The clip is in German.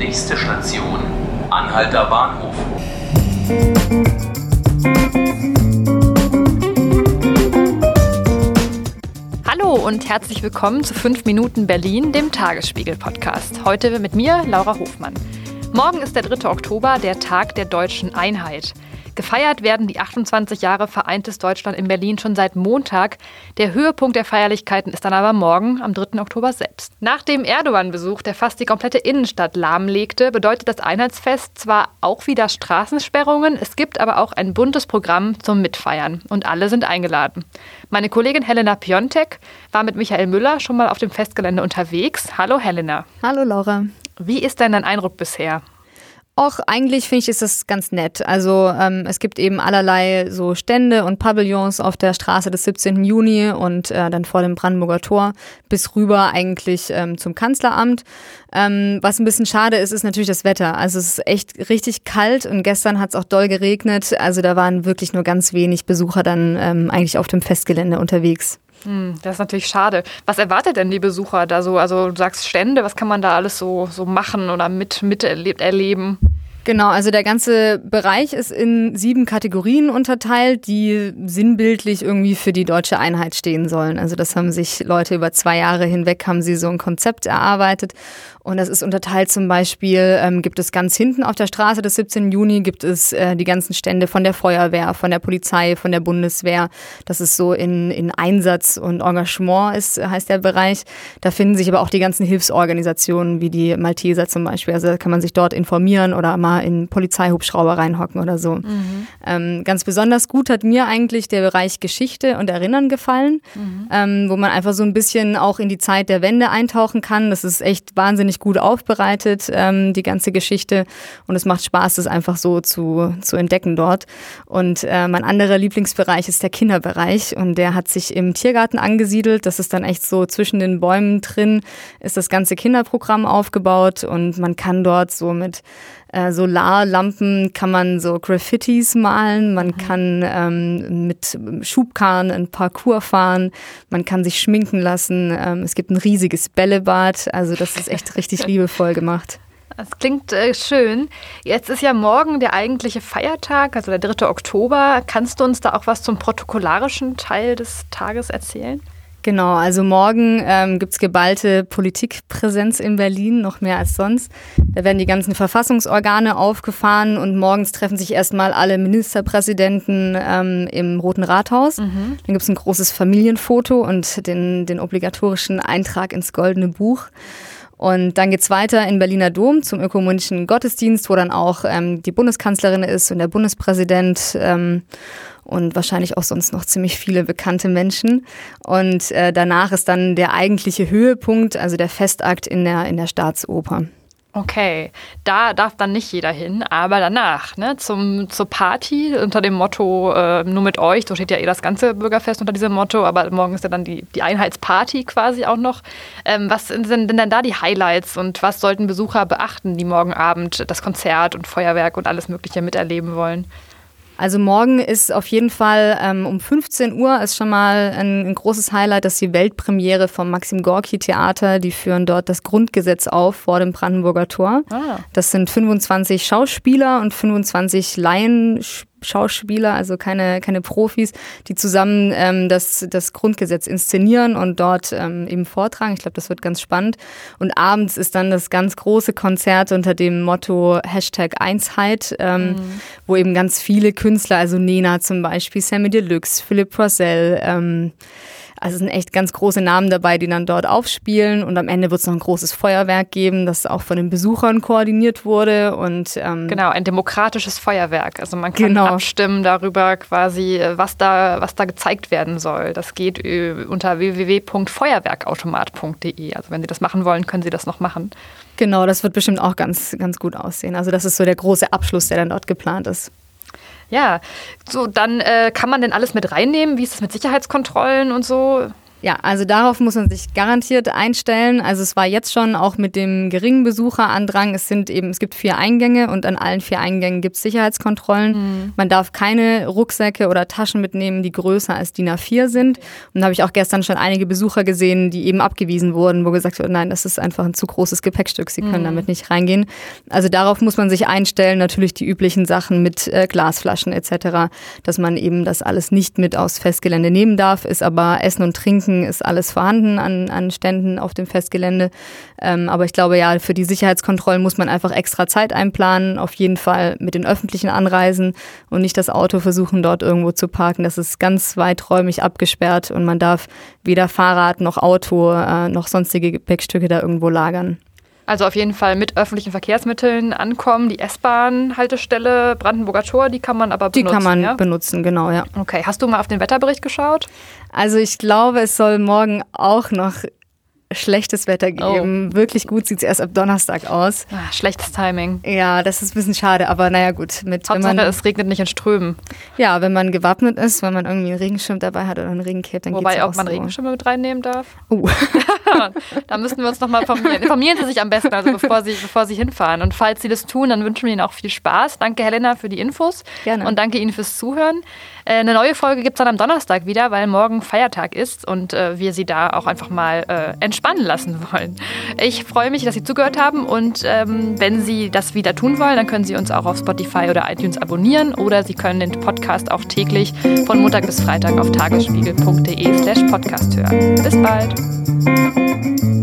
Nächste Station, Anhalter Bahnhof. Hallo und herzlich willkommen zu 5 Minuten Berlin, dem Tagesspiegel-Podcast. Heute mit mir, Laura Hofmann. Morgen ist der 3. Oktober, der Tag der deutschen Einheit. Gefeiert werden die 28 Jahre vereintes Deutschland in Berlin schon seit Montag. Der Höhepunkt der Feierlichkeiten ist dann aber morgen, am 3. Oktober selbst. Nach dem Erdogan-Besuch, der fast die komplette Innenstadt lahmlegte, bedeutet das Einheitsfest zwar auch wieder Straßensperrungen, es gibt aber auch ein buntes Programm zum Mitfeiern und alle sind eingeladen. Meine Kollegin Helena Piontek war mit Michael Müller schon mal auf dem Festgelände unterwegs. Hallo Helena. Hallo Laura. Wie ist denn dein Eindruck bisher? Auch eigentlich finde ich, ist das ganz nett. Also ähm, es gibt eben allerlei so Stände und Pavillons auf der Straße des 17. Juni und äh, dann vor dem Brandenburger Tor bis rüber eigentlich ähm, zum Kanzleramt. Ähm, was ein bisschen schade ist, ist natürlich das Wetter. Also es ist echt richtig kalt und gestern hat es auch doll geregnet. Also da waren wirklich nur ganz wenig Besucher dann ähm, eigentlich auf dem Festgelände unterwegs. Hm, das ist natürlich schade. Was erwartet denn die Besucher da so? Also du sagst Stände, was kann man da alles so, so machen oder mit, miterleben? Genau, also der ganze Bereich ist in sieben Kategorien unterteilt, die sinnbildlich irgendwie für die deutsche Einheit stehen sollen. Also das haben sich Leute über zwei Jahre hinweg, haben sie so ein Konzept erarbeitet. Und das ist unterteilt zum Beispiel, ähm, gibt es ganz hinten auf der Straße des 17. Juni, gibt es äh, die ganzen Stände von der Feuerwehr, von der Polizei, von der Bundeswehr. Das ist so in, in Einsatz und Engagement ist, heißt der Bereich. Da finden sich aber auch die ganzen Hilfsorganisationen, wie die Malteser zum Beispiel. Also da kann man sich dort informieren oder mal in Polizeihubschrauber reinhocken oder so. Mhm. Ähm, ganz besonders gut hat mir eigentlich der Bereich Geschichte und Erinnern gefallen, mhm. ähm, wo man einfach so ein bisschen auch in die Zeit der Wende eintauchen kann. Das ist echt wahnsinnig gut aufbereitet, ähm, die ganze Geschichte. Und es macht Spaß, das einfach so zu, zu entdecken dort. Und äh, mein anderer Lieblingsbereich ist der Kinderbereich. Und der hat sich im Tiergarten angesiedelt. Das ist dann echt so zwischen den Bäumen drin, ist das ganze Kinderprogramm aufgebaut. Und man kann dort so mit äh, Solarlampen kann man so Graffitis malen, man kann ähm, mit Schubkarren ein Parcours fahren, man kann sich schminken lassen. Ähm, es gibt ein riesiges Bällebad, also das ist echt richtig liebevoll gemacht. Das klingt äh, schön. Jetzt ist ja morgen der eigentliche Feiertag, also der 3. Oktober. Kannst du uns da auch was zum protokollarischen Teil des Tages erzählen? Genau, also morgen ähm, gibt geballte Politikpräsenz in Berlin, noch mehr als sonst. Da werden die ganzen Verfassungsorgane aufgefahren und morgens treffen sich erstmal alle Ministerpräsidenten ähm, im Roten Rathaus. Mhm. Dann gibt es ein großes Familienfoto und den, den obligatorischen Eintrag ins Goldene Buch. Und dann geht's weiter in Berliner Dom zum ökumenischen Gottesdienst, wo dann auch ähm, die Bundeskanzlerin ist und der Bundespräsident. Ähm, und wahrscheinlich auch sonst noch ziemlich viele bekannte Menschen. Und äh, danach ist dann der eigentliche Höhepunkt, also der Festakt in der, in der Staatsoper. Okay, da darf dann nicht jeder hin, aber danach, ne, zum, zur Party unter dem Motto äh, nur mit euch, so steht ja eh das ganze Bürgerfest unter diesem Motto, aber morgen ist ja dann die, die Einheitsparty quasi auch noch. Ähm, was sind denn dann da die Highlights und was sollten Besucher beachten, die morgen Abend das Konzert und Feuerwerk und alles Mögliche miterleben wollen? Also morgen ist auf jeden Fall ähm, um 15 Uhr ist schon mal ein, ein, großes Highlight, dass die Weltpremiere vom Maxim Gorki Theater, die führen dort das Grundgesetz auf vor dem Brandenburger Tor. Ah. Das sind 25 Schauspieler und 25 Laienspieler Schauspieler, also keine, keine Profis, die zusammen ähm, das, das Grundgesetz inszenieren und dort ähm, eben vortragen. Ich glaube, das wird ganz spannend. Und abends ist dann das ganz große Konzert unter dem Motto Hashtag Einsheit, ähm, mhm. wo eben ganz viele Künstler, also Nena zum Beispiel, Sammy Deluxe, Philipp Rosell, ähm, also es sind echt ganz große Namen dabei, die dann dort aufspielen und am Ende wird es noch ein großes Feuerwerk geben, das auch von den Besuchern koordiniert wurde und ähm genau ein demokratisches Feuerwerk. Also man kann genau. abstimmen darüber quasi, was da was da gezeigt werden soll. Das geht unter www.feuerwerkautomat.de. Also wenn Sie das machen wollen, können Sie das noch machen. Genau, das wird bestimmt auch ganz ganz gut aussehen. Also das ist so der große Abschluss, der dann dort geplant ist. Ja, so dann äh, kann man denn alles mit reinnehmen? Wie ist es mit Sicherheitskontrollen und so? Ja, also darauf muss man sich garantiert einstellen. Also es war jetzt schon auch mit dem geringen Besucherandrang. Es sind eben, es gibt vier Eingänge und an allen vier Eingängen gibt es Sicherheitskontrollen. Mhm. Man darf keine Rucksäcke oder Taschen mitnehmen, die größer als DIN A4 sind. Und da habe ich auch gestern schon einige Besucher gesehen, die eben abgewiesen wurden, wo gesagt wird, nein, das ist einfach ein zu großes Gepäckstück, sie können mhm. damit nicht reingehen. Also darauf muss man sich einstellen. Natürlich die üblichen Sachen mit äh, Glasflaschen etc., dass man eben das alles nicht mit aufs Festgelände nehmen darf, ist aber Essen und Trinken Trinken ist alles vorhanden an, an Ständen auf dem Festgelände. Ähm, aber ich glaube, ja, für die Sicherheitskontrollen muss man einfach extra Zeit einplanen. Auf jeden Fall mit den öffentlichen Anreisen und nicht das Auto versuchen, dort irgendwo zu parken. Das ist ganz weiträumig abgesperrt und man darf weder Fahrrad noch Auto äh, noch sonstige Gepäckstücke da irgendwo lagern. Also auf jeden Fall mit öffentlichen Verkehrsmitteln ankommen. Die S-Bahn-Haltestelle Brandenburger Tor, die kann man aber benutzen. Die kann man ja? benutzen, genau, ja. Okay, hast du mal auf den Wetterbericht geschaut? Also ich glaube, es soll morgen auch noch schlechtes Wetter geben. Oh. Wirklich gut sieht es erst ab Donnerstag aus. Ach, schlechtes Timing. Ja, das ist ein bisschen schade, aber naja gut. Mit, Hauptsache, man, es regnet nicht in Strömen. Ja, wenn man gewappnet ist, wenn man irgendwie einen Regenschirm dabei hat oder einen Regencape, dann Wobei geht's auch, auch man so. Regenschirme mit reinnehmen darf. Uh. da müssen wir uns nochmal informieren. Informieren Sie sich am besten, also bevor Sie, bevor Sie hinfahren. Und falls Sie das tun, dann wünschen wir Ihnen auch viel Spaß. Danke, Helena, für die Infos. Gerne. Und danke Ihnen fürs Zuhören. Äh, eine neue Folge gibt es dann am Donnerstag wieder, weil morgen Feiertag ist und äh, wir Sie da auch einfach mal äh, entspannen lassen wollen. Ich freue mich, dass Sie zugehört haben und ähm, wenn Sie das wieder tun wollen, dann können Sie uns auch auf Spotify oder iTunes abonnieren oder Sie können den Podcast auch täglich von Montag bis Freitag auf tagesspiegel.de slash podcast hören. Bis bald.